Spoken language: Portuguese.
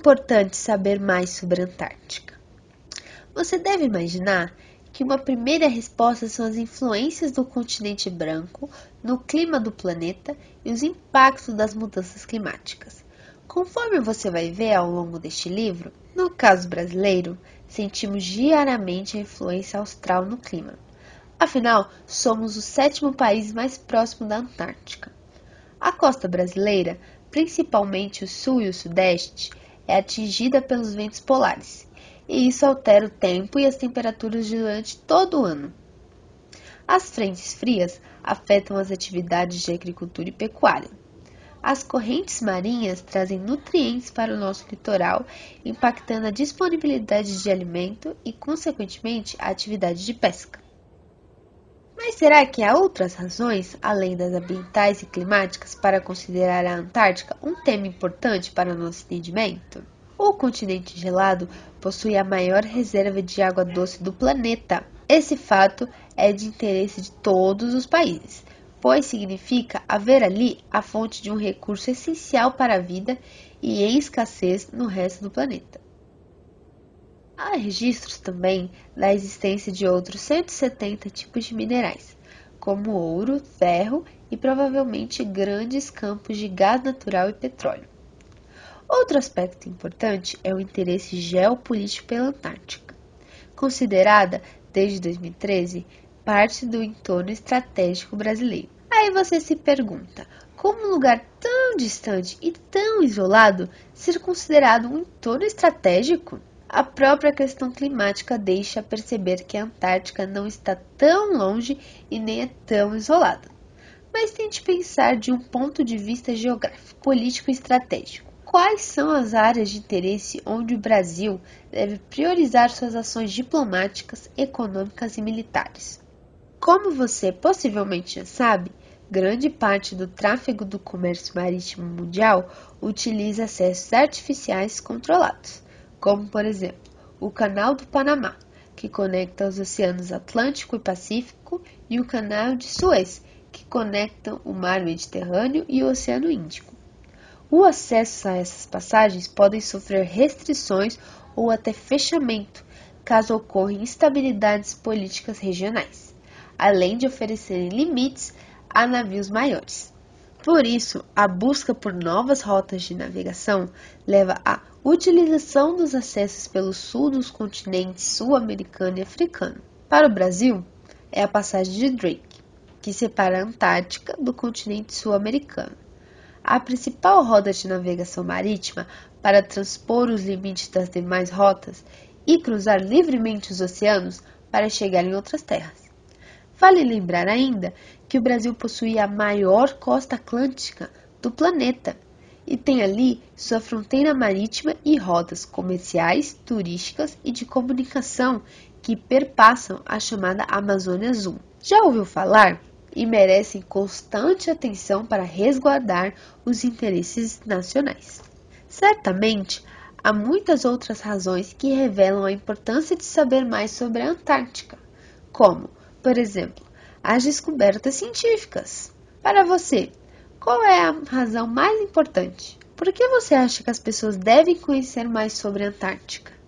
importante saber mais sobre a Antártica? Você deve imaginar que uma primeira resposta são as influências do continente branco no clima do planeta e os impactos das mudanças climáticas. Conforme você vai ver ao longo deste livro, no caso brasileiro, sentimos diariamente a influência austral no clima. Afinal, somos o sétimo país mais próximo da Antártica. A costa brasileira, principalmente o sul e o sudeste, é atingida pelos ventos polares e isso altera o tempo e as temperaturas durante todo o ano. As frentes frias afetam as atividades de agricultura e pecuária. As correntes marinhas trazem nutrientes para o nosso litoral, impactando a disponibilidade de alimento e, consequentemente, a atividade de pesca. Mas será que há outras razões, além das ambientais e climáticas, para considerar a Antártica um tema importante para nosso entendimento? O continente gelado possui a maior reserva de água doce do planeta. Esse fato é de interesse de todos os países, pois significa haver ali a fonte de um recurso essencial para a vida e em escassez no resto do planeta. Há registros também da existência de outros 170 tipos de minerais, como ouro, ferro e provavelmente grandes campos de gás natural e petróleo. Outro aspecto importante é o interesse geopolítico pela Antártica, considerada desde 2013 parte do entorno estratégico brasileiro. Aí você se pergunta, como um lugar tão distante e tão isolado ser considerado um entorno estratégico? A própria questão climática deixa perceber que a Antártica não está tão longe e nem é tão isolada. Mas tente pensar de um ponto de vista geográfico, político e estratégico. Quais são as áreas de interesse onde o Brasil deve priorizar suas ações diplomáticas, econômicas e militares? Como você possivelmente já sabe, grande parte do tráfego do comércio marítimo mundial utiliza acessos artificiais controlados, como por exemplo o Canal do Panamá, que conecta os oceanos Atlântico e Pacífico, e o Canal de Suez, que conectam o Mar Mediterrâneo e o Oceano Índico. O acesso a essas passagens podem sofrer restrições ou até fechamento, caso ocorram instabilidades políticas regionais, além de oferecerem limites a navios maiores. Por isso, a busca por novas rotas de navegação leva à utilização dos acessos pelo sul dos continentes sul-americano e africano. Para o Brasil, é a passagem de Drake, que separa a Antártica do continente sul-americano a principal rota de navegação marítima para transpor os limites das demais rotas e cruzar livremente os oceanos para chegar em outras terras. Vale lembrar ainda que o Brasil possui a maior costa atlântica do planeta e tem ali sua fronteira marítima e rotas comerciais, turísticas e de comunicação que perpassam a chamada Amazônia Azul. Já ouviu falar e merecem constante atenção para resguardar os interesses nacionais. Certamente, há muitas outras razões que revelam a importância de saber mais sobre a Antártica, como, por exemplo, as descobertas científicas. Para você, qual é a razão mais importante? Por que você acha que as pessoas devem conhecer mais sobre a Antártica?